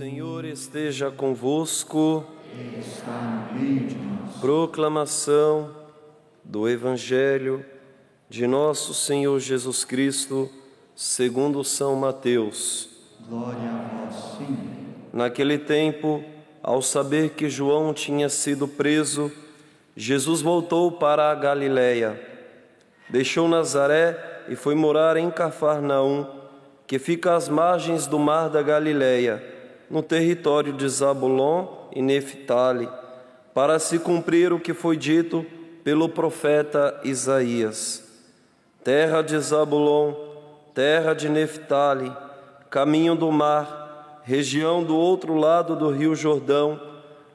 Senhor esteja convosco. está no meio de nós. Proclamação do Evangelho de nosso Senhor Jesus Cristo, segundo São Mateus. Glória a vós, Senhor. Naquele tempo, ao saber que João tinha sido preso, Jesus voltou para a Galiléia. Deixou Nazaré e foi morar em Cafarnaum, que fica às margens do mar da Galiléia, no território de Zabulon e Neftali, para se cumprir o que foi dito pelo profeta Isaías. Terra de Zabulon, terra de Neftali, caminho do mar, região do outro lado do rio Jordão,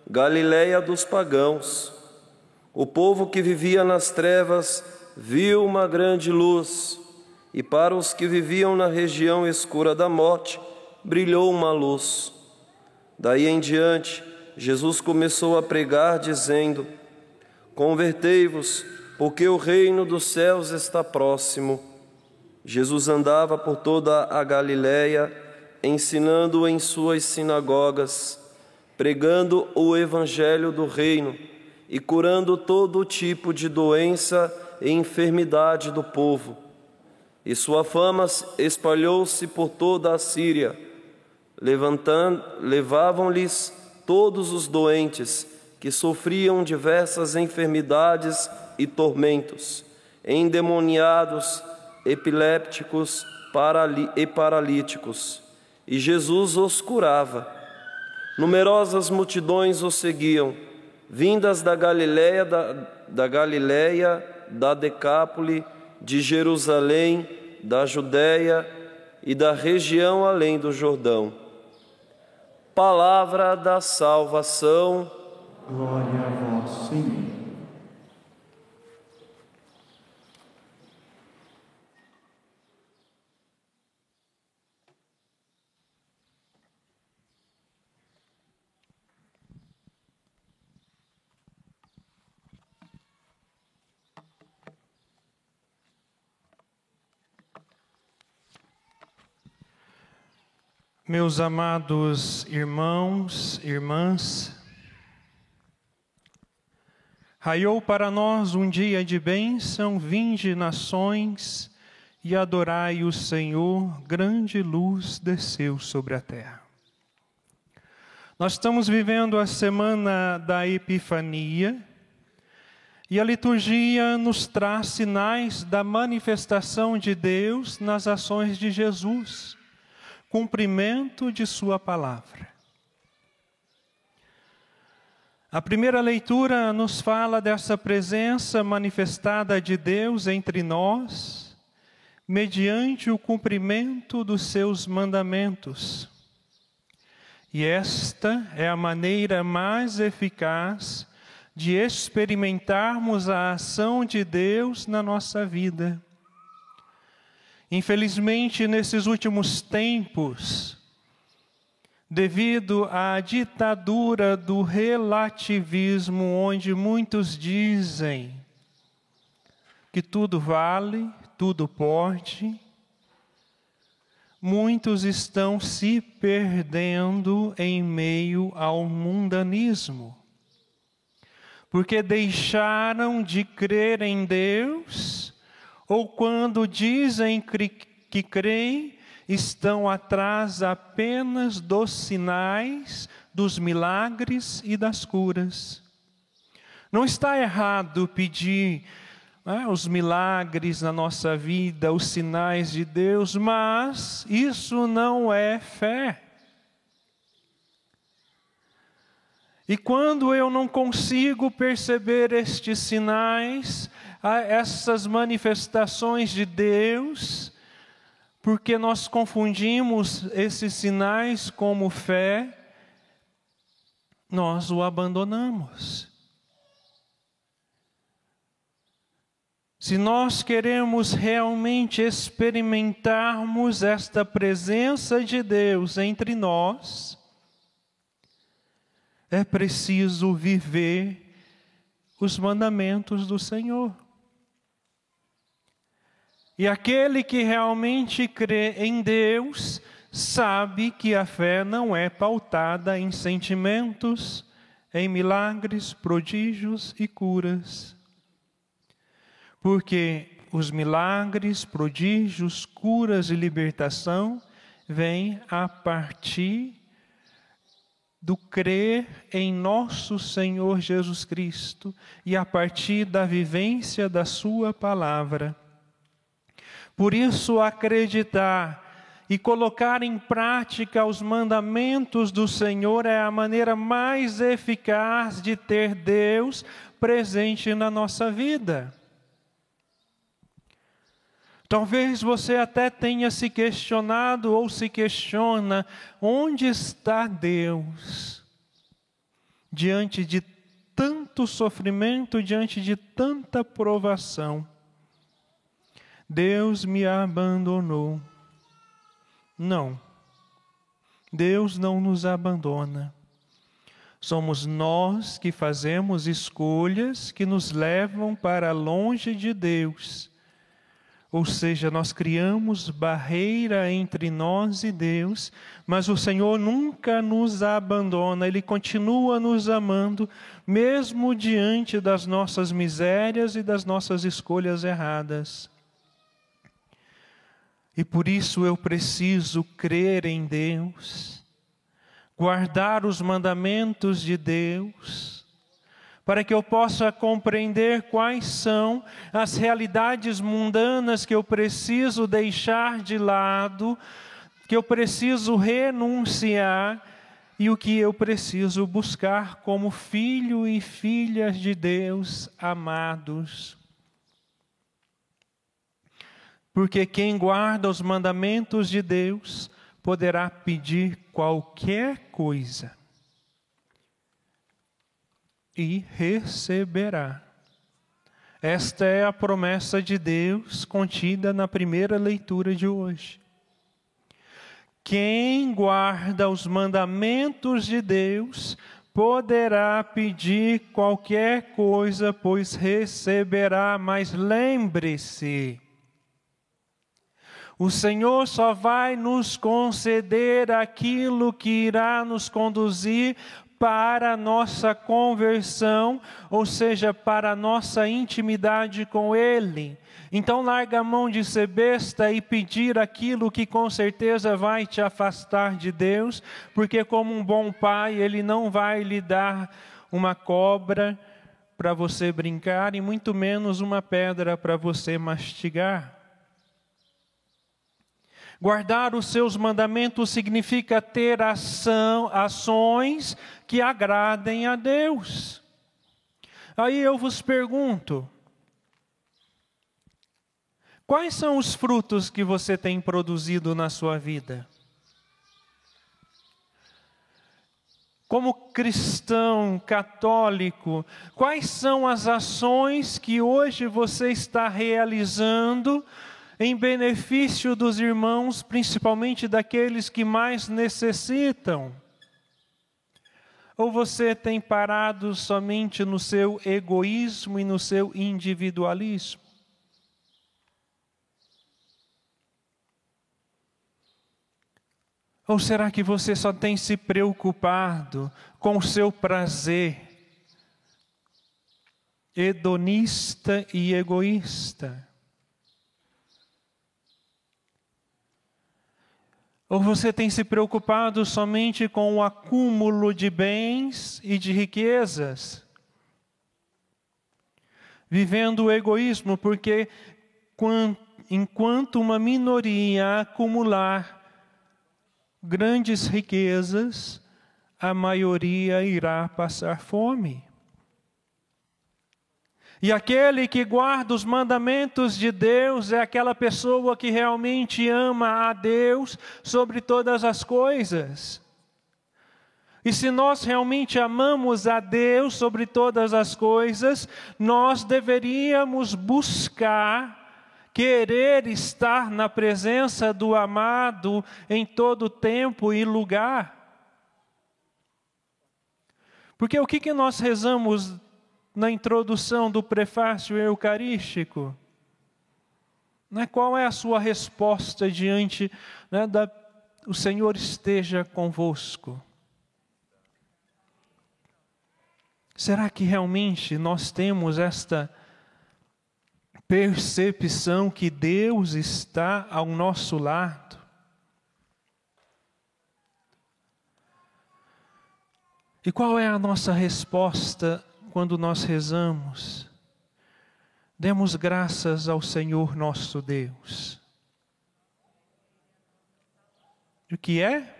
Galiléia dos pagãos. O povo que vivia nas trevas viu uma grande luz, e para os que viviam na região escura da morte, brilhou uma luz. Daí em diante, Jesus começou a pregar, dizendo: Convertei-vos, porque o reino dos céus está próximo. Jesus andava por toda a Galiléia, ensinando em suas sinagogas, pregando o evangelho do reino e curando todo tipo de doença e enfermidade do povo. E sua fama espalhou-se por toda a Síria. Levavam-lhes todos os doentes que sofriam diversas enfermidades e tormentos, endemoniados, epilépticos e paralíticos. E Jesus os curava. Numerosas multidões o seguiam, vindas da Galiléia, da, da Galiléia, da Decápole, de Jerusalém, da Judéia e da região além do Jordão. Palavra da salvação. Glória a Meus amados irmãos, irmãs, raiou para nós um dia de bênção, vinde nações e adorai o Senhor, grande luz desceu sobre a terra. Nós estamos vivendo a semana da Epifania e a liturgia nos traz sinais da manifestação de Deus nas ações de Jesus cumprimento de Sua palavra. A primeira leitura nos fala dessa presença manifestada de Deus entre nós, mediante o cumprimento dos seus mandamentos. E esta é a maneira mais eficaz de experimentarmos a ação de Deus na nossa vida. Infelizmente, nesses últimos tempos, devido à ditadura do relativismo, onde muitos dizem que tudo vale, tudo pode, muitos estão se perdendo em meio ao mundanismo, porque deixaram de crer em Deus ou quando dizem que creem, estão atrás apenas dos sinais, dos milagres e das curas. Não está errado pedir né, os milagres na nossa vida, os sinais de Deus, mas isso não é fé. E quando eu não consigo perceber estes sinais, a essas manifestações de Deus, porque nós confundimos esses sinais como fé, nós o abandonamos. Se nós queremos realmente experimentarmos esta presença de Deus entre nós, é preciso viver os mandamentos do Senhor. E aquele que realmente crê em Deus sabe que a fé não é pautada em sentimentos, em milagres, prodígios e curas. Porque os milagres, prodígios, curas e libertação vêm a partir do crer em nosso Senhor Jesus Cristo e a partir da vivência da Sua palavra. Por isso, acreditar e colocar em prática os mandamentos do Senhor é a maneira mais eficaz de ter Deus presente na nossa vida. Talvez você até tenha se questionado ou se questiona: onde está Deus? Diante de tanto sofrimento, diante de tanta provação. Deus me abandonou. Não. Deus não nos abandona. Somos nós que fazemos escolhas que nos levam para longe de Deus ou seja, nós criamos barreira entre nós e Deus, mas o Senhor nunca nos abandona, Ele continua nos amando, mesmo diante das nossas misérias e das nossas escolhas erradas. E por isso eu preciso crer em Deus, guardar os mandamentos de Deus, para que eu possa compreender quais são as realidades mundanas que eu preciso deixar de lado, que eu preciso renunciar e o que eu preciso buscar como filho e filhas de Deus amados. Porque quem guarda os mandamentos de Deus poderá pedir qualquer coisa e receberá. Esta é a promessa de Deus contida na primeira leitura de hoje. Quem guarda os mandamentos de Deus poderá pedir qualquer coisa, pois receberá. Mas lembre-se, o Senhor só vai nos conceder aquilo que irá nos conduzir para a nossa conversão, ou seja, para a nossa intimidade com Ele. Então, larga a mão de ser besta e pedir aquilo que com certeza vai te afastar de Deus, porque, como um bom pai, Ele não vai lhe dar uma cobra para você brincar e muito menos uma pedra para você mastigar. Guardar os seus mandamentos significa ter ação, ações que agradem a Deus. Aí eu vos pergunto: quais são os frutos que você tem produzido na sua vida? Como cristão católico, quais são as ações que hoje você está realizando em benefício dos irmãos, principalmente daqueles que mais necessitam? Ou você tem parado somente no seu egoísmo e no seu individualismo? Ou será que você só tem se preocupado com o seu prazer hedonista e egoísta? Ou você tem se preocupado somente com o acúmulo de bens e de riquezas? Vivendo o egoísmo, porque enquanto uma minoria acumular grandes riquezas, a maioria irá passar fome. E aquele que guarda os mandamentos de Deus é aquela pessoa que realmente ama a Deus sobre todas as coisas. E se nós realmente amamos a Deus sobre todas as coisas, nós deveríamos buscar querer estar na presença do amado em todo tempo e lugar. Porque o que, que nós rezamos na introdução do prefácio eucarístico? Né, qual é a sua resposta diante né, da o Senhor esteja convosco. Será que realmente nós temos esta percepção que Deus está ao nosso lado? E qual é a nossa resposta quando nós rezamos? Demos graças ao Senhor nosso Deus. O que é?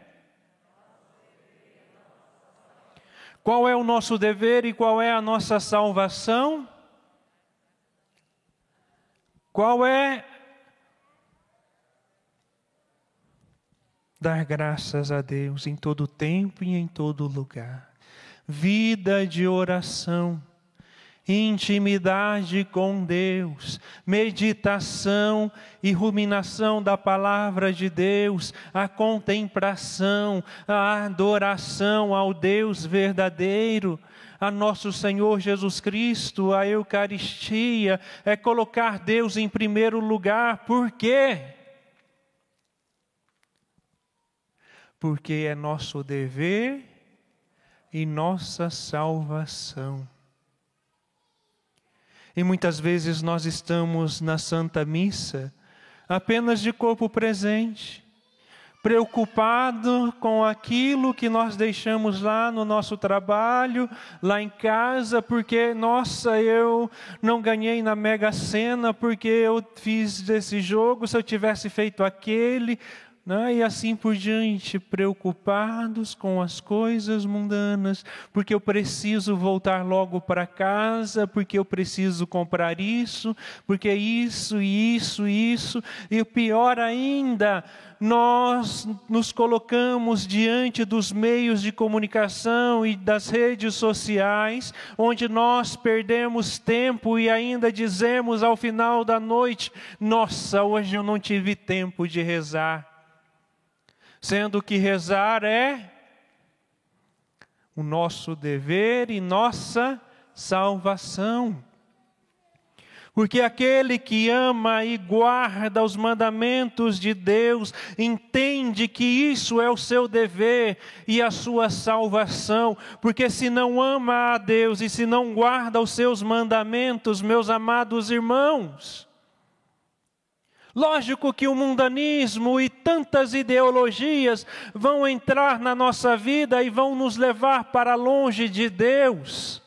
Qual é o nosso dever e qual é a nossa salvação? Qual é dar graças a Deus em todo tempo e em todo lugar. Vida de oração intimidade com Deus, meditação e ruminação da palavra de Deus, a contemplação, a adoração ao Deus verdadeiro, a nosso Senhor Jesus Cristo, a Eucaristia, é colocar Deus em primeiro lugar, por quê? Porque é nosso dever e nossa salvação. E muitas vezes nós estamos na Santa Missa apenas de corpo presente, preocupado com aquilo que nós deixamos lá no nosso trabalho, lá em casa, porque, nossa, eu não ganhei na Mega Sena porque eu fiz esse jogo, se eu tivesse feito aquele, né? e assim por diante, preocupados com as coisas mundanas, porque eu preciso voltar logo para casa, porque eu preciso comprar isso, porque isso, isso, isso, e pior ainda, nós nos colocamos diante dos meios de comunicação e das redes sociais, onde nós perdemos tempo e ainda dizemos ao final da noite: Nossa, hoje eu não tive tempo de rezar sendo que rezar é o nosso dever e nossa salvação. Porque aquele que ama e guarda os mandamentos de Deus entende que isso é o seu dever e a sua salvação. Porque se não ama a Deus e se não guarda os seus mandamentos, meus amados irmãos, Lógico que o mundanismo e tantas ideologias vão entrar na nossa vida e vão nos levar para longe de Deus.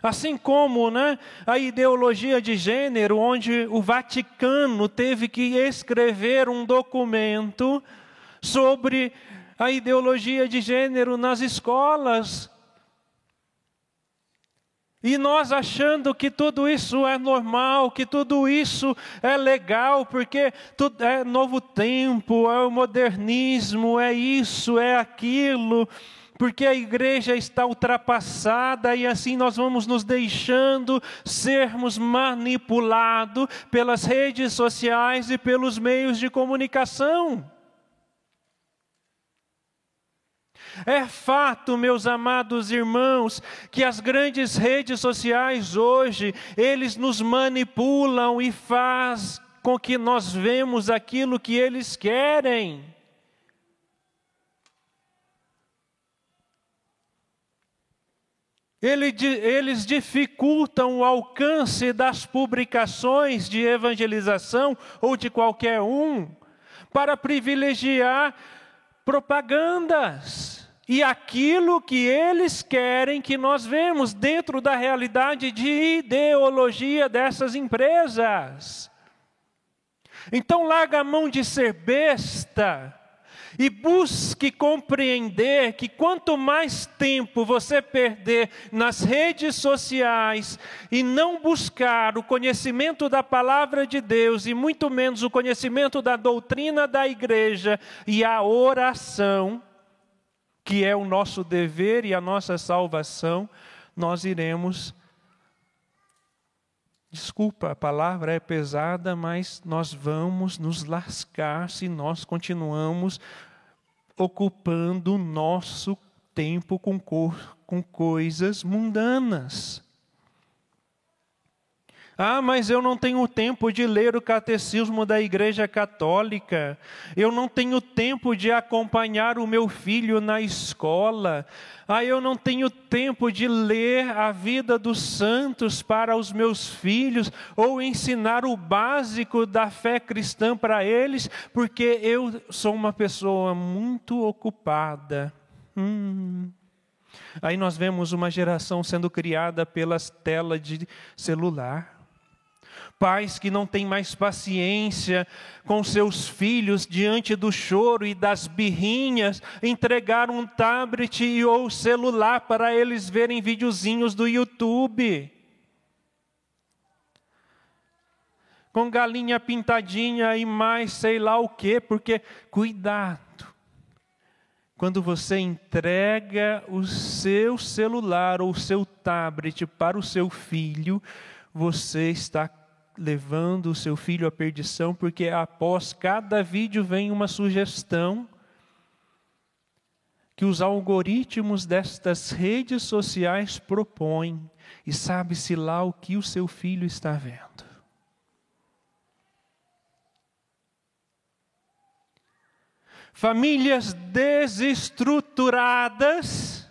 Assim como né, a ideologia de gênero, onde o Vaticano teve que escrever um documento sobre a ideologia de gênero nas escolas, e nós achando que tudo isso é normal, que tudo isso é legal, porque tudo é novo tempo, é o modernismo, é isso, é aquilo, porque a igreja está ultrapassada e assim nós vamos nos deixando sermos manipulados pelas redes sociais e pelos meios de comunicação. É fato, meus amados irmãos, que as grandes redes sociais hoje, eles nos manipulam e faz com que nós vemos aquilo que eles querem. Eles dificultam o alcance das publicações de evangelização ou de qualquer um para privilegiar propagandas e aquilo que eles querem que nós vemos dentro da realidade de ideologia dessas empresas. Então larga a mão de ser besta e busque compreender que quanto mais tempo você perder nas redes sociais e não buscar o conhecimento da palavra de Deus e muito menos o conhecimento da doutrina da igreja e a oração, que é o nosso dever e a nossa salvação, nós iremos. Desculpa, a palavra é pesada, mas nós vamos nos lascar se nós continuamos ocupando o nosso tempo com, com coisas mundanas. Ah, mas eu não tenho tempo de ler o catecismo da Igreja Católica. Eu não tenho tempo de acompanhar o meu filho na escola. Ah, eu não tenho tempo de ler a vida dos santos para os meus filhos ou ensinar o básico da fé cristã para eles, porque eu sou uma pessoa muito ocupada. Hum. Aí nós vemos uma geração sendo criada pelas telas de celular pais que não têm mais paciência com seus filhos diante do choro e das birrinhas, entregaram um tablet ou celular para eles verem videozinhos do YouTube. Com galinha pintadinha e mais sei lá o que, porque cuidado. Quando você entrega o seu celular ou o seu tablet para o seu filho, você está levando o seu filho à perdição, porque após cada vídeo vem uma sugestão que os algoritmos destas redes sociais propõem, e sabe-se lá o que o seu filho está vendo. Famílias desestruturadas,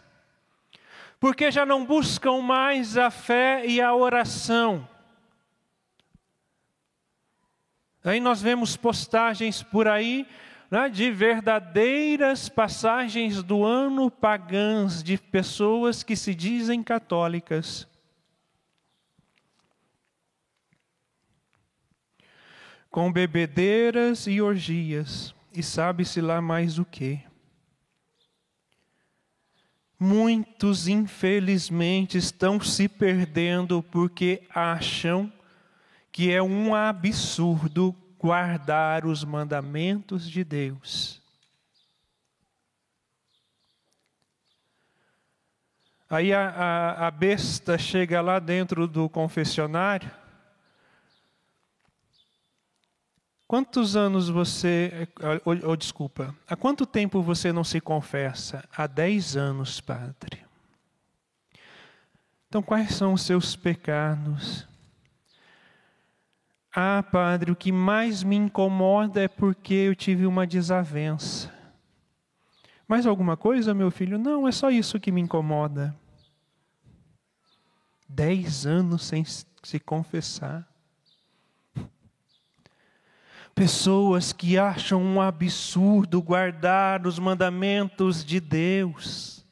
porque já não buscam mais a fé e a oração Aí nós vemos postagens por aí né, de verdadeiras passagens do ano pagãs de pessoas que se dizem católicas. Com bebedeiras e orgias, e sabe-se lá mais o que. Muitos, infelizmente, estão se perdendo porque acham que é um absurdo guardar os mandamentos de Deus. Aí a, a, a, besta chega lá dentro do confessionário. Quantos anos você. Ou, ou, desculpa, há quanto tempo você não se confessa? Há dez anos, padre. Então, quais são os seus pecados? Ah, padre, o que mais me incomoda é porque eu tive uma desavença. Mais alguma coisa, meu filho? Não, é só isso que me incomoda. Dez anos sem se confessar. Pessoas que acham um absurdo guardar os mandamentos de Deus,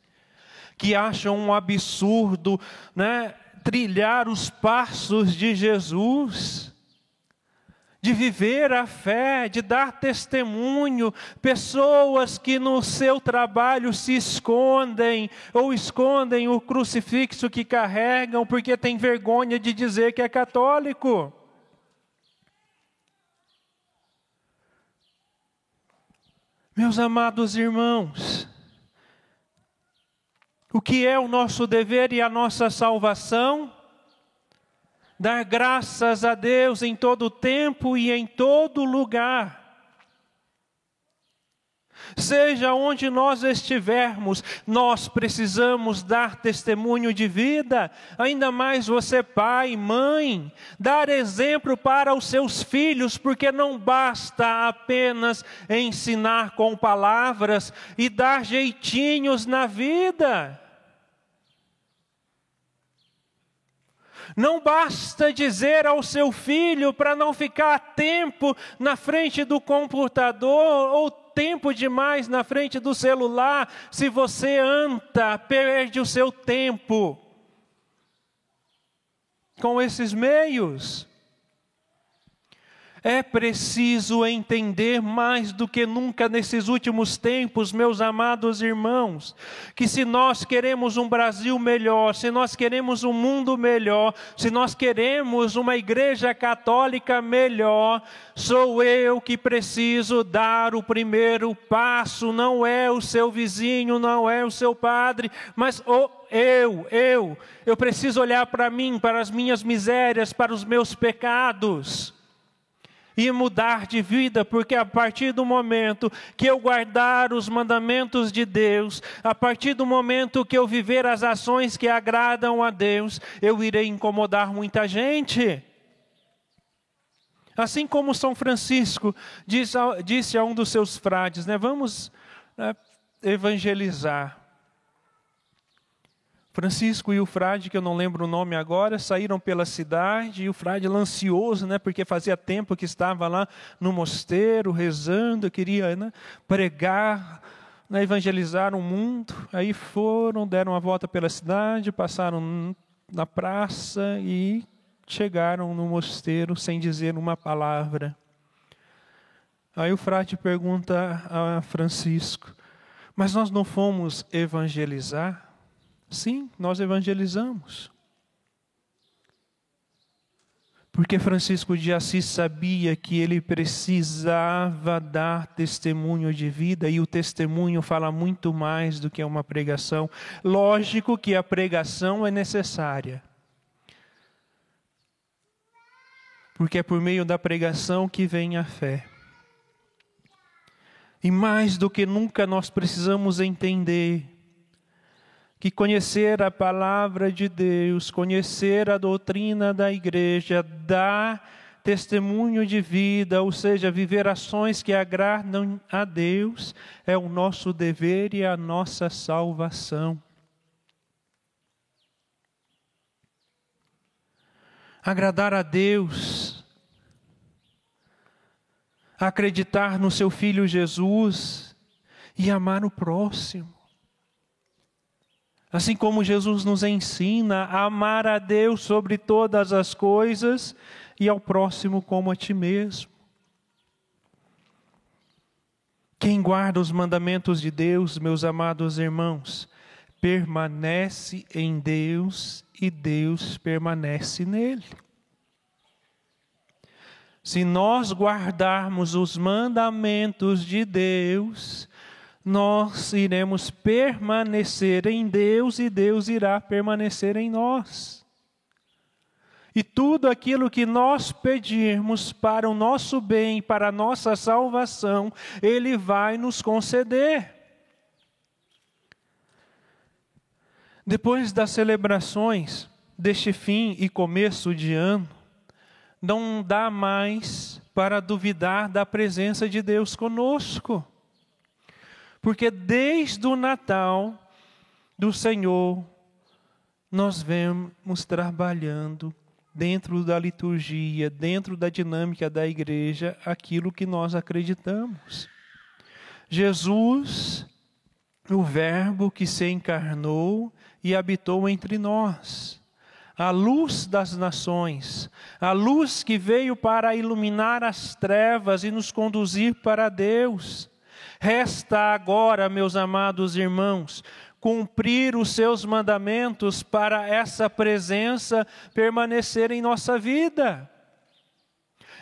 que acham um absurdo né, trilhar os passos de Jesus de viver a fé, de dar testemunho, pessoas que no seu trabalho se escondem ou escondem o crucifixo que carregam porque tem vergonha de dizer que é católico. Meus amados irmãos, o que é o nosso dever e a nossa salvação? Dar graças a Deus em todo tempo e em todo lugar. Seja onde nós estivermos, nós precisamos dar testemunho de vida, ainda mais você, pai, mãe, dar exemplo para os seus filhos, porque não basta apenas ensinar com palavras e dar jeitinhos na vida. Não basta dizer ao seu filho para não ficar tempo na frente do computador ou tempo demais na frente do celular. Se você anda, perde o seu tempo com esses meios. É preciso entender mais do que nunca nesses últimos tempos, meus amados irmãos, que se nós queremos um Brasil melhor, se nós queremos um mundo melhor, se nós queremos uma igreja católica melhor, sou eu que preciso dar o primeiro passo, não é o seu vizinho, não é o seu padre, mas o eu, eu, eu preciso olhar para mim, para as minhas misérias, para os meus pecados e mudar de vida, porque a partir do momento que eu guardar os mandamentos de Deus, a partir do momento que eu viver as ações que agradam a Deus, eu irei incomodar muita gente. Assim como São Francisco disse a, disse a um dos seus frades, né, vamos né, evangelizar. Francisco e o frade, que eu não lembro o nome agora, saíram pela cidade e o frade lancioso, né, porque fazia tempo que estava lá no mosteiro rezando, queria né, pregar, né, evangelizar o mundo. Aí foram, deram a volta pela cidade, passaram na praça e chegaram no mosteiro sem dizer uma palavra. Aí o frade pergunta a Francisco: Mas nós não fomos evangelizar? Sim, nós evangelizamos. Porque Francisco de Assis sabia que ele precisava dar testemunho de vida e o testemunho fala muito mais do que uma pregação. Lógico que a pregação é necessária. Porque é por meio da pregação que vem a fé. E mais do que nunca nós precisamos entender que conhecer a palavra de Deus, conhecer a doutrina da igreja, dá testemunho de vida, ou seja, viver ações que agradam a Deus, é o nosso dever e a nossa salvação. Agradar a Deus, acreditar no seu Filho Jesus e amar o próximo. Assim como Jesus nos ensina a amar a Deus sobre todas as coisas e ao próximo como a ti mesmo. Quem guarda os mandamentos de Deus, meus amados irmãos, permanece em Deus e Deus permanece nele. Se nós guardarmos os mandamentos de Deus, nós iremos permanecer em Deus e Deus irá permanecer em nós. E tudo aquilo que nós pedirmos para o nosso bem, para a nossa salvação, Ele vai nos conceder. Depois das celebrações deste fim e começo de ano, não dá mais para duvidar da presença de Deus conosco. Porque desde o Natal do Senhor, nós vemos trabalhando dentro da liturgia, dentro da dinâmica da igreja, aquilo que nós acreditamos. Jesus, o Verbo que se encarnou e habitou entre nós, a luz das nações, a luz que veio para iluminar as trevas e nos conduzir para Deus. Resta agora, meus amados irmãos, cumprir os seus mandamentos para essa presença permanecer em nossa vida.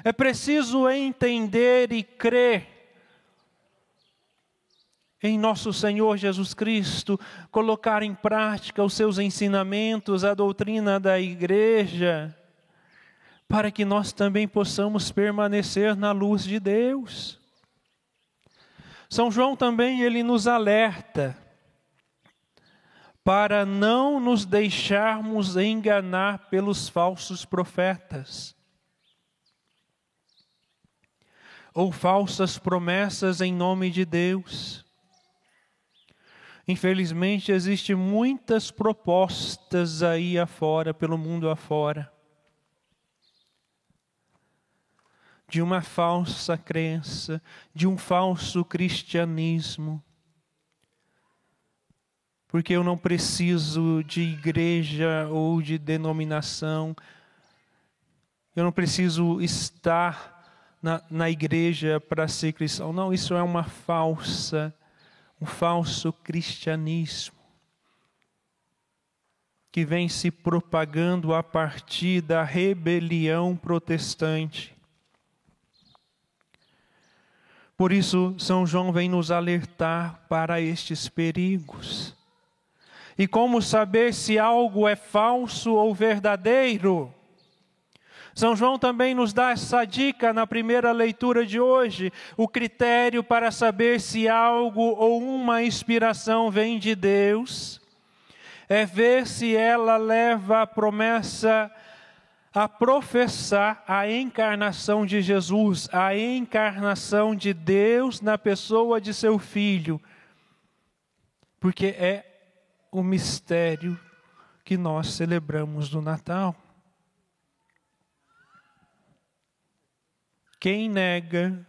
É preciso entender e crer em nosso Senhor Jesus Cristo, colocar em prática os seus ensinamentos, a doutrina da igreja, para que nós também possamos permanecer na luz de Deus. São João também ele nos alerta para não nos deixarmos enganar pelos falsos profetas ou falsas promessas em nome de Deus. Infelizmente, existem muitas propostas aí afora, pelo mundo afora. De uma falsa crença, de um falso cristianismo. Porque eu não preciso de igreja ou de denominação, eu não preciso estar na, na igreja para ser cristão. Não, isso é uma falsa, um falso cristianismo que vem se propagando a partir da rebelião protestante. Por isso, São João vem nos alertar para estes perigos. E como saber se algo é falso ou verdadeiro? São João também nos dá essa dica na primeira leitura de hoje, o critério para saber se algo ou uma inspiração vem de Deus, é ver se ela leva a promessa a professar a encarnação de Jesus, a encarnação de Deus na pessoa de seu filho, porque é o mistério que nós celebramos no Natal. Quem nega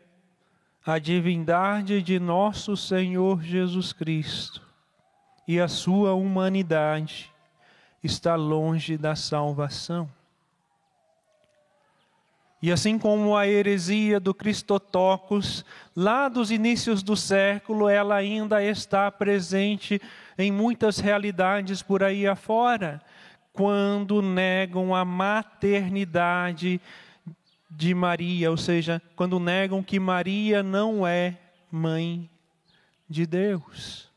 a divindade de nosso Senhor Jesus Cristo e a sua humanidade está longe da salvação. E assim como a heresia do Cristotocos, lá dos inícios do século, ela ainda está presente em muitas realidades por aí afora, quando negam a maternidade de Maria, ou seja, quando negam que Maria não é mãe de Deus.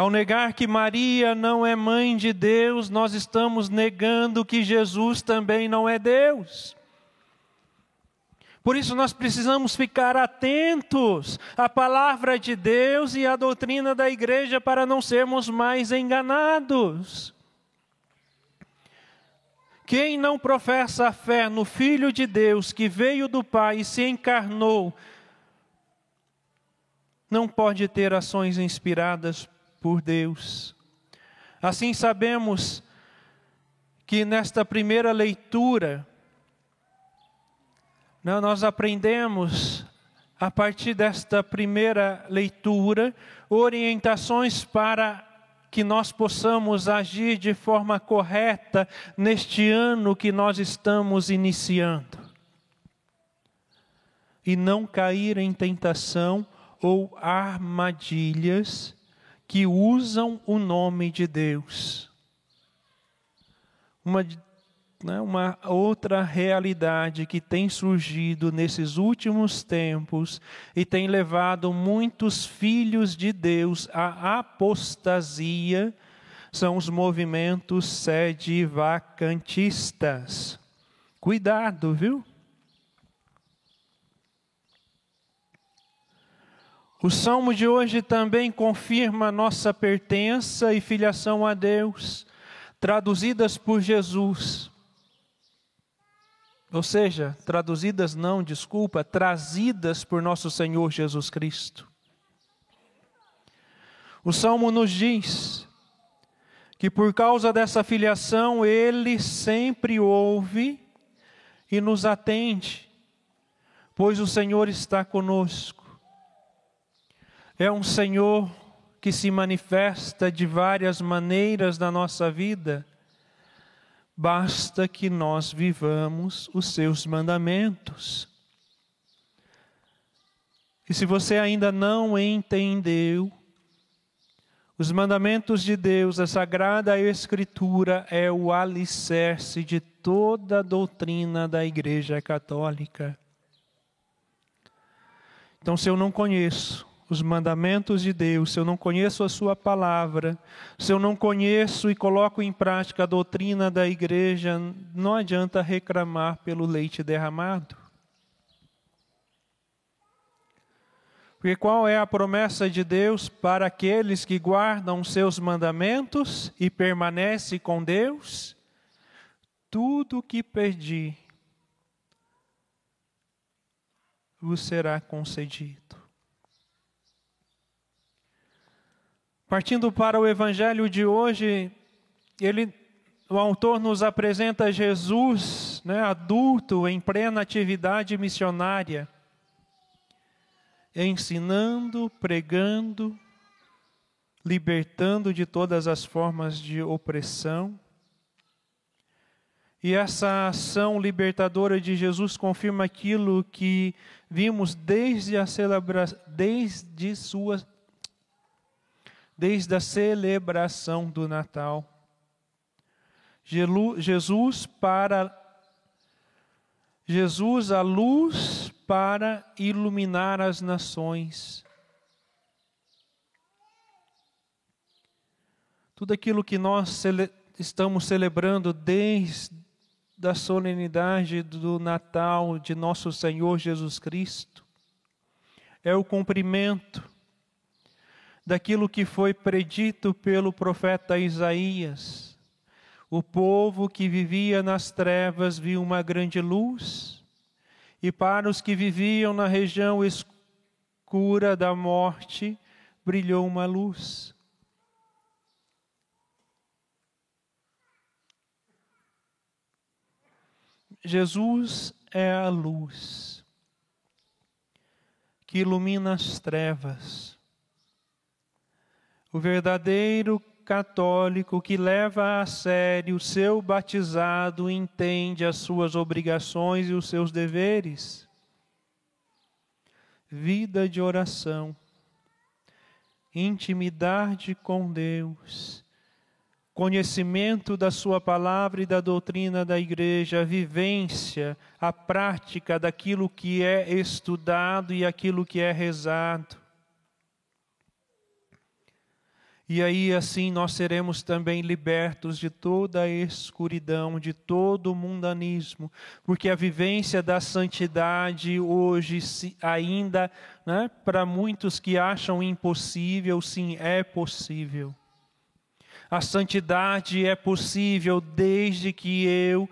Ao negar que Maria não é mãe de Deus, nós estamos negando que Jesus também não é Deus. Por isso nós precisamos ficar atentos à palavra de Deus e à doutrina da igreja para não sermos mais enganados. Quem não professa a fé no Filho de Deus que veio do Pai e se encarnou, não pode ter ações inspiradas por Deus. Assim sabemos que nesta primeira leitura, né, nós aprendemos, a partir desta primeira leitura, orientações para que nós possamos agir de forma correta neste ano que nós estamos iniciando. E não cair em tentação ou armadilhas que usam o nome de Deus. Uma, né, uma outra realidade que tem surgido nesses últimos tempos e tem levado muitos filhos de Deus à apostasia são os movimentos sede-vacantistas. Cuidado, viu? O salmo de hoje também confirma nossa pertença e filiação a Deus, traduzidas por Jesus. Ou seja, traduzidas não, desculpa, trazidas por nosso Senhor Jesus Cristo. O salmo nos diz que por causa dessa filiação ele sempre ouve e nos atende, pois o Senhor está conosco. É um Senhor que se manifesta de várias maneiras na nossa vida. Basta que nós vivamos os seus mandamentos. E se você ainda não entendeu, os mandamentos de Deus, a Sagrada Escritura, é o alicerce de toda a doutrina da Igreja Católica. Então, se eu não conheço os mandamentos de Deus, se eu não conheço a Sua palavra, se eu não conheço e coloco em prática a doutrina da igreja, não adianta reclamar pelo leite derramado. Porque qual é a promessa de Deus para aqueles que guardam seus mandamentos e permanecem com Deus? Tudo o que perdi vos será concedido. Partindo para o evangelho de hoje, ele, o autor nos apresenta Jesus, né, adulto, em plena atividade missionária, ensinando, pregando, libertando de todas as formas de opressão. E essa ação libertadora de Jesus confirma aquilo que vimos desde a celebração, desde sua desde a celebração do Natal. Jesus para Jesus a luz para iluminar as nações. Tudo aquilo que nós cele estamos celebrando desde a solenidade do Natal de nosso Senhor Jesus Cristo é o cumprimento daquilo que foi predito pelo profeta Isaías, O povo que vivia nas trevas viu uma grande luz, e para os que viviam na região escura da morte, brilhou uma luz. Jesus é a luz que ilumina as trevas. O verdadeiro católico que leva a sério o seu batizado entende as suas obrigações e os seus deveres. Vida de oração, intimidade com Deus, conhecimento da Sua palavra e da doutrina da igreja, vivência, a prática daquilo que é estudado e aquilo que é rezado. E aí assim nós seremos também libertos de toda a escuridão, de todo o mundanismo, porque a vivência da santidade hoje ainda, né, para muitos que acham impossível, sim, é possível. A santidade é possível desde que eu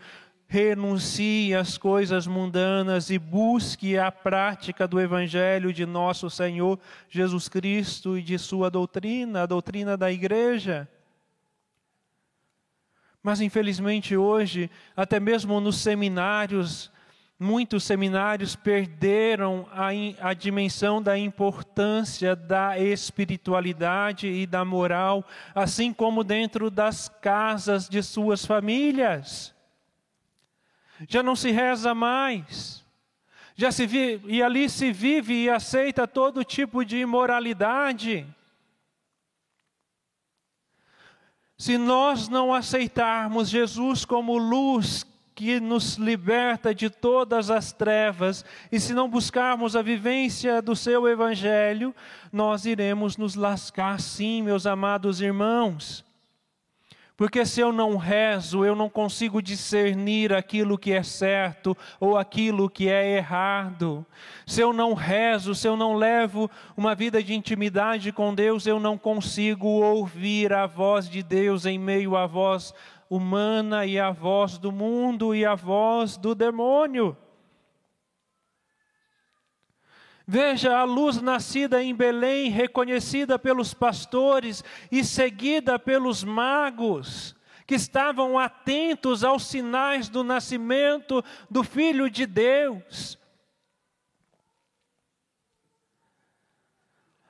renuncie às coisas mundanas e busque a prática do Evangelho de nosso Senhor Jesus Cristo e de Sua doutrina, a doutrina da Igreja. Mas infelizmente hoje, até mesmo nos seminários, muitos seminários perderam a, a, dimensão da importância da espiritualidade e da moral, assim como dentro das casas de suas famílias já não se reza mais. Já se vive, e ali se vive e aceita todo tipo de imoralidade. Se nós não aceitarmos Jesus como luz que nos liberta de todas as trevas, e se não buscarmos a vivência do seu evangelho, nós iremos nos lascar sim, meus amados irmãos. Porque se eu não rezo, eu não consigo discernir aquilo que é certo ou aquilo que é errado. Se eu não rezo, se eu não levo uma vida de intimidade com Deus, eu não consigo ouvir a voz de Deus em meio à voz humana e à voz do mundo e à voz do demônio. Veja a luz nascida em Belém, reconhecida pelos pastores e seguida pelos magos, que estavam atentos aos sinais do nascimento do Filho de Deus.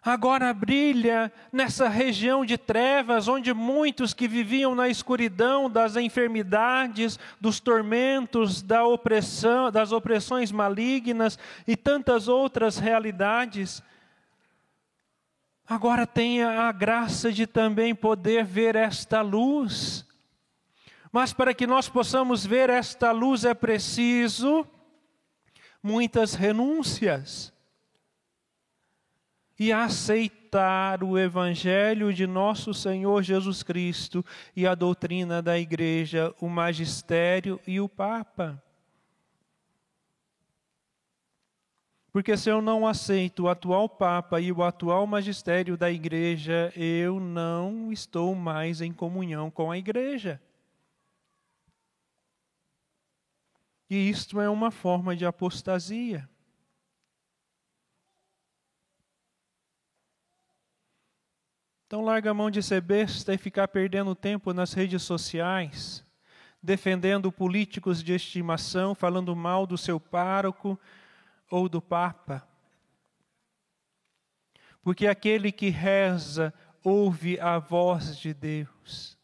Agora brilha nessa região de trevas, onde muitos que viviam na escuridão das enfermidades, dos tormentos, da opressão, das opressões malignas e tantas outras realidades, agora tenha a graça de também poder ver esta luz. Mas para que nós possamos ver esta luz é preciso muitas renúncias e aceitar o Evangelho de nosso Senhor Jesus Cristo e a doutrina da Igreja, o magistério e o Papa. Porque se eu não aceito o atual Papa e o atual magistério da Igreja, eu não estou mais em comunhão com a Igreja. E isto é uma forma de apostasia. Então larga a mão de ser besta e ficar perdendo tempo nas redes sociais, defendendo políticos de estimação, falando mal do seu pároco ou do Papa. Porque aquele que reza ouve a voz de Deus.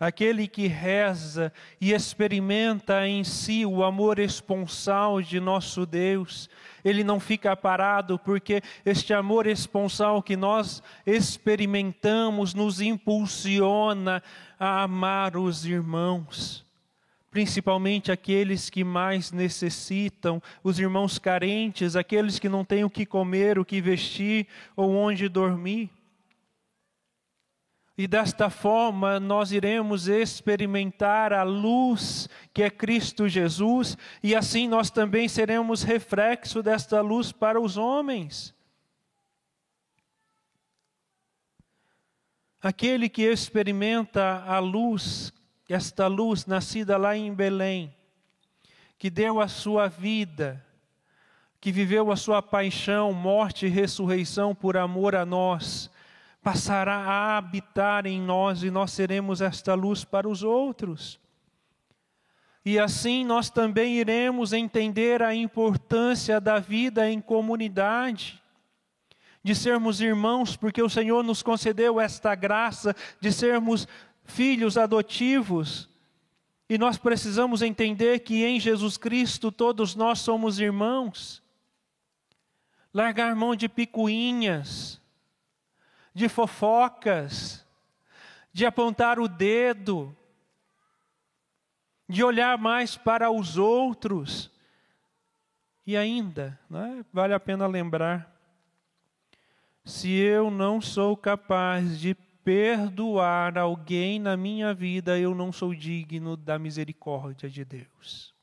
Aquele que reza e experimenta em si o amor esponsal de nosso Deus, ele não fica parado, porque este amor esponsal que nós experimentamos nos impulsiona a amar os irmãos, principalmente aqueles que mais necessitam, os irmãos carentes, aqueles que não têm o que comer, o que vestir ou onde dormir. E desta forma nós iremos experimentar a luz que é Cristo Jesus, e assim nós também seremos reflexo desta luz para os homens. Aquele que experimenta a luz esta luz nascida lá em Belém, que deu a sua vida, que viveu a sua paixão, morte e ressurreição por amor a nós, passará a habitar em nós e nós seremos esta luz para os outros. E assim nós também iremos entender a importância da vida em comunidade, de sermos irmãos, porque o Senhor nos concedeu esta graça de sermos filhos adotivos. E nós precisamos entender que em Jesus Cristo todos nós somos irmãos. Largar mão de picuinhas, de fofocas, de apontar o dedo, de olhar mais para os outros. E ainda, né, vale a pena lembrar: se eu não sou capaz de perdoar alguém na minha vida, eu não sou digno da misericórdia de Deus.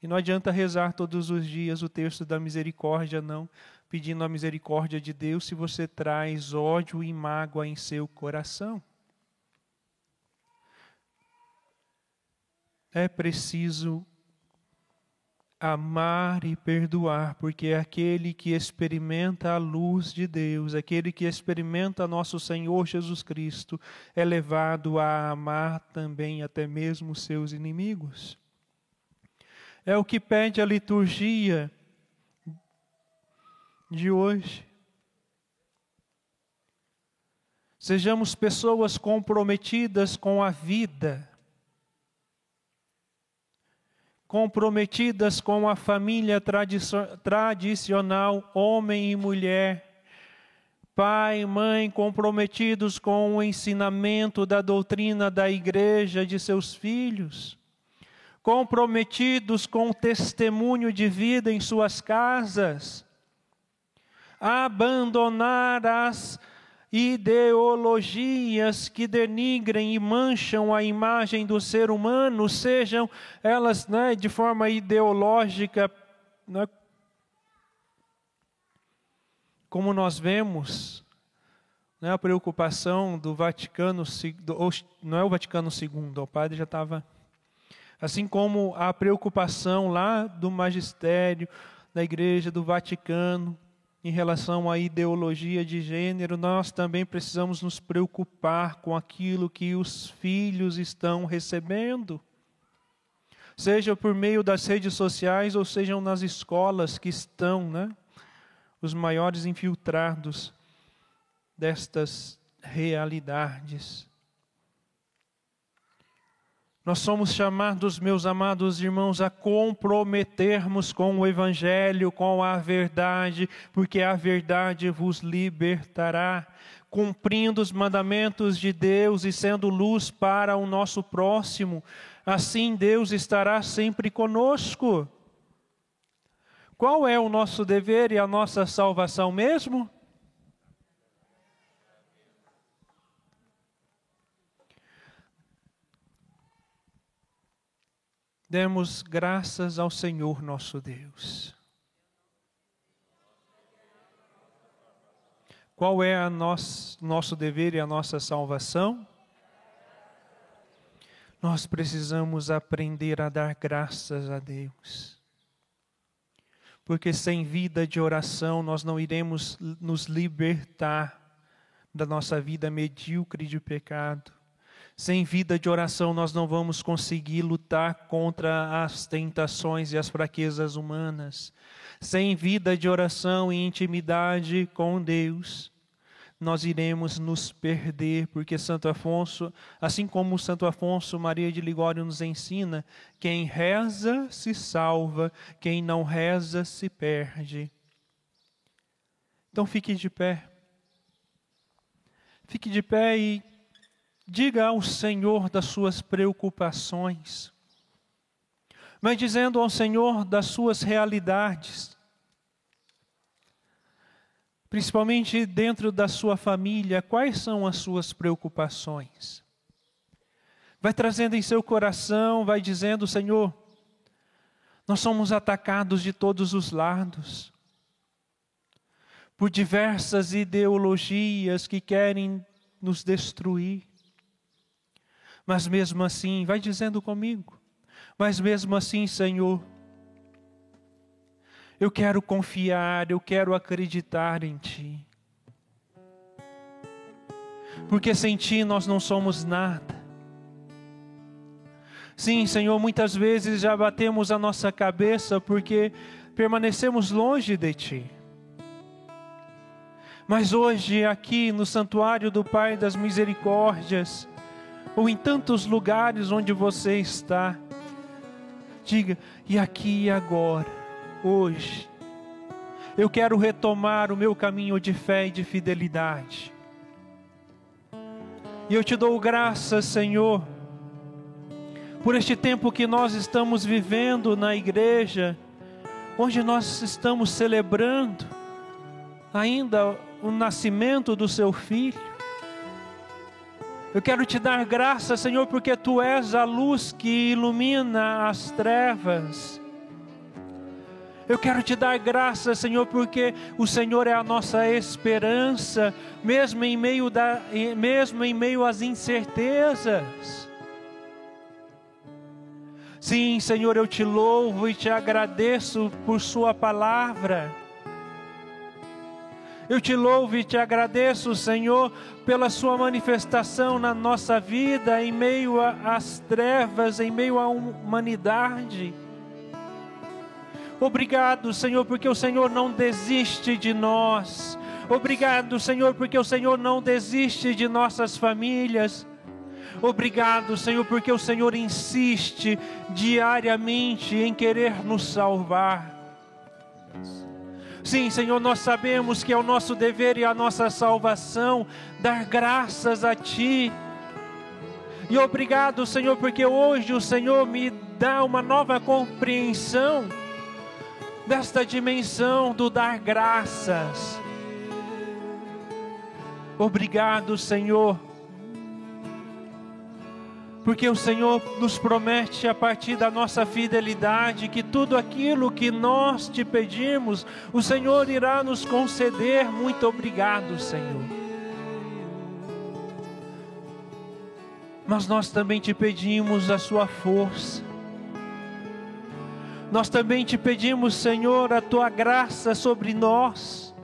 E não adianta rezar todos os dias o texto da misericórdia, não, pedindo a misericórdia de Deus se você traz ódio e mágoa em seu coração. É preciso amar e perdoar, porque é aquele que experimenta a luz de Deus, aquele que experimenta nosso Senhor Jesus Cristo, é levado a amar também até mesmo seus inimigos. É o que pede a liturgia de hoje. Sejamos pessoas comprometidas com a vida comprometidas com a família tradicional, homem e mulher, pai e mãe comprometidos com o ensinamento da doutrina da igreja de seus filhos, comprometidos com o testemunho de vida em suas casas, abandonar as ideologias que denigrem e mancham a imagem do ser humano, sejam elas né, de forma ideológica, né, como nós vemos, né, a preocupação do Vaticano, não é o Vaticano II, o padre já estava. Assim como a preocupação lá do magistério, da Igreja, do Vaticano, em relação à ideologia de gênero, nós também precisamos nos preocupar com aquilo que os filhos estão recebendo. Seja por meio das redes sociais ou sejam nas escolas que estão, né, os maiores infiltrados destas realidades. Nós somos chamados, meus amados irmãos, a comprometermos com o Evangelho, com a verdade, porque a verdade vos libertará, cumprindo os mandamentos de Deus e sendo luz para o nosso próximo. Assim Deus estará sempre conosco. Qual é o nosso dever e a nossa salvação mesmo? Demos graças ao Senhor nosso Deus. Qual é a nosso, nosso dever e a nossa salvação? Nós precisamos aprender a dar graças a Deus. Porque sem vida de oração nós não iremos nos libertar da nossa vida medíocre de pecado. Sem vida de oração, nós não vamos conseguir lutar contra as tentações e as fraquezas humanas. Sem vida de oração e intimidade com Deus, nós iremos nos perder, porque Santo Afonso, assim como Santo Afonso Maria de Ligório nos ensina, quem reza se salva, quem não reza se perde. Então fique de pé. Fique de pé e Diga ao Senhor das suas preocupações. Vai dizendo ao Senhor das suas realidades. Principalmente dentro da sua família, quais são as suas preocupações? Vai trazendo em seu coração, vai dizendo: Senhor, nós somos atacados de todos os lados por diversas ideologias que querem nos destruir. Mas mesmo assim, vai dizendo comigo, mas mesmo assim, Senhor, eu quero confiar, eu quero acreditar em Ti. Porque sem Ti nós não somos nada. Sim, Senhor, muitas vezes já batemos a nossa cabeça porque permanecemos longe de Ti. Mas hoje, aqui no santuário do Pai das Misericórdias, ou em tantos lugares onde você está, diga, e aqui e agora, hoje, eu quero retomar o meu caminho de fé e de fidelidade. E eu te dou graças, Senhor, por este tempo que nós estamos vivendo na igreja, onde nós estamos celebrando ainda o nascimento do seu filho. Eu quero te dar graça, Senhor, porque tu és a luz que ilumina as trevas. Eu quero te dar graça, Senhor, porque o Senhor é a nossa esperança, mesmo em meio da, mesmo em meio às incertezas. Sim, Senhor, eu te louvo e te agradeço por Sua palavra. Eu te louvo e te agradeço, Senhor, pela Sua manifestação na nossa vida, em meio às trevas, em meio à humanidade. Obrigado, Senhor, porque o Senhor não desiste de nós. Obrigado, Senhor, porque o Senhor não desiste de nossas famílias. Obrigado, Senhor, porque o Senhor insiste diariamente em querer nos salvar. Sim, Senhor, nós sabemos que é o nosso dever e a nossa salvação dar graças a Ti. E obrigado, Senhor, porque hoje o Senhor me dá uma nova compreensão desta dimensão do dar graças. Obrigado, Senhor porque o Senhor nos promete a partir da nossa fidelidade que tudo aquilo que nós te pedimos, o Senhor irá nos conceder. Muito obrigado, Senhor. Mas nós também te pedimos a sua força. Nós também te pedimos, Senhor, a tua graça sobre nós.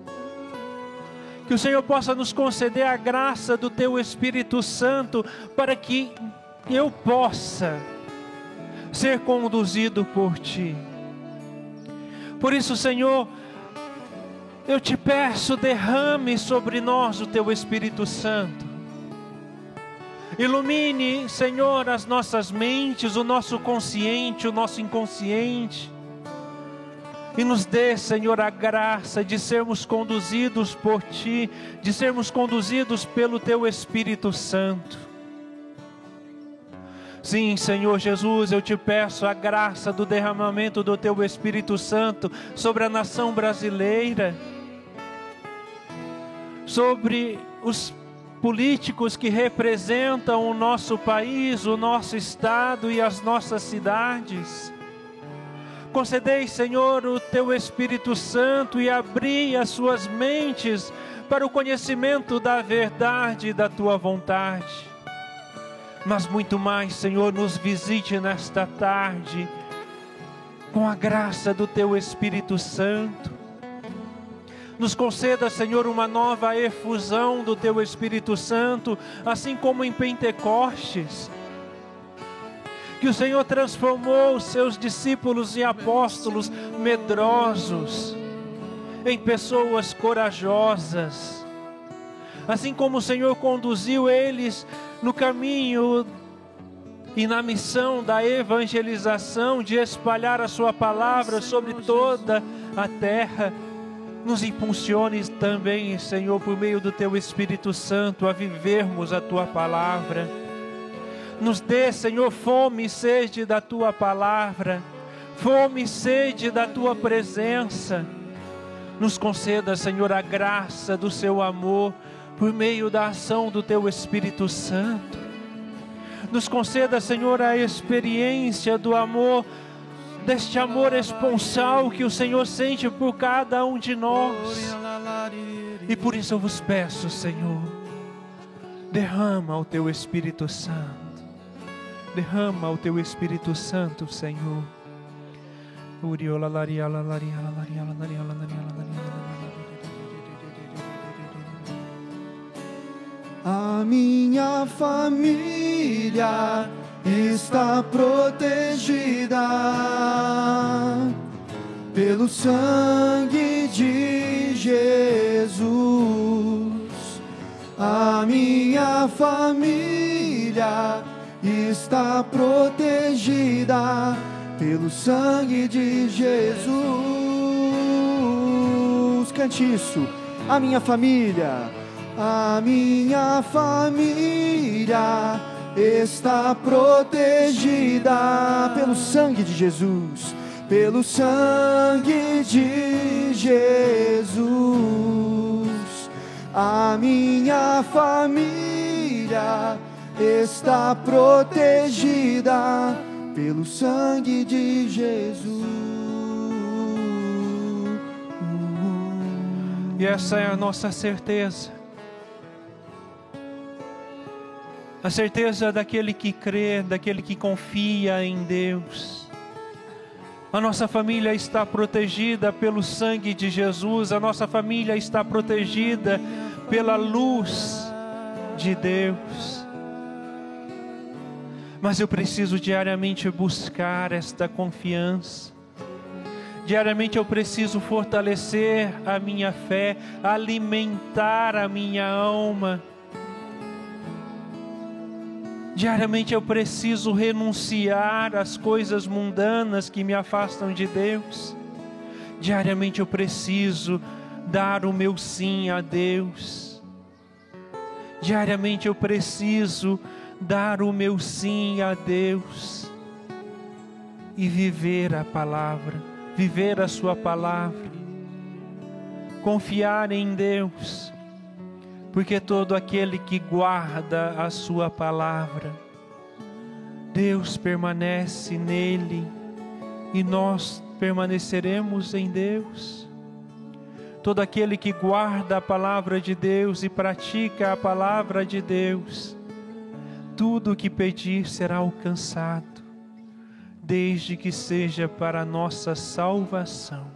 Que o Senhor possa nos conceder a graça do teu Espírito Santo para que eu possa ser conduzido por Ti. Por isso, Senhor, eu te peço, derrame sobre nós o Teu Espírito Santo. Ilumine, Senhor, as nossas mentes, o nosso consciente, o nosso inconsciente. E nos dê, Senhor, a graça de sermos conduzidos por Ti, de sermos conduzidos pelo Teu Espírito Santo. Sim, Senhor Jesus, eu te peço a graça do derramamento do Teu Espírito Santo sobre a nação brasileira, sobre os políticos que representam o nosso país, o nosso estado e as nossas cidades. Concedei, Senhor, o Teu Espírito Santo e abri as suas mentes para o conhecimento da verdade e da Tua vontade mas muito mais, Senhor, nos visite nesta tarde com a graça do Teu Espírito Santo. Nos conceda, Senhor, uma nova efusão do Teu Espírito Santo, assim como em Pentecostes. Que o Senhor transformou os seus discípulos e apóstolos medrosos em pessoas corajosas. Assim como o Senhor conduziu eles no caminho e na missão da evangelização, de espalhar a Sua palavra sobre toda a terra. Nos impulsione também, Senhor, por meio do Teu Espírito Santo, a vivermos a Tua palavra. Nos dê, Senhor, fome e sede da Tua palavra, fome e sede da Tua presença. Nos conceda, Senhor, a graça do Seu amor por meio da ação do Teu Espírito Santo. Nos conceda, Senhor, a experiência do amor, deste amor esponsal que o Senhor sente por cada um de nós. E por isso eu vos peço, Senhor, derrama o Teu Espírito Santo. Derrama o teu Espírito Santo, Senhor. Uriola, lariala, lariala, lariala, lariala, lariala, lariala. A minha família está protegida pelo sangue de Jesus. A minha família está protegida pelo sangue de Jesus. Cante isso. A minha família, a minha família está protegida pelo sangue de Jesus, pelo sangue de Jesus. A minha família está protegida pelo sangue de Jesus. E essa é a nossa certeza. A certeza daquele que crê, daquele que confia em Deus. A nossa família está protegida pelo sangue de Jesus, a nossa família está protegida pela luz de Deus. Mas eu preciso diariamente buscar esta confiança. Diariamente eu preciso fortalecer a minha fé, alimentar a minha alma. Diariamente eu preciso renunciar às coisas mundanas que me afastam de Deus. Diariamente eu preciso dar o meu sim a Deus. Diariamente eu preciso dar o meu sim a Deus e viver a palavra, viver a Sua palavra, confiar em Deus porque todo aquele que guarda a Sua palavra, Deus permanece nele e nós permaneceremos em Deus. Todo aquele que guarda a palavra de Deus e pratica a palavra de Deus, tudo o que pedir será alcançado, desde que seja para a nossa salvação.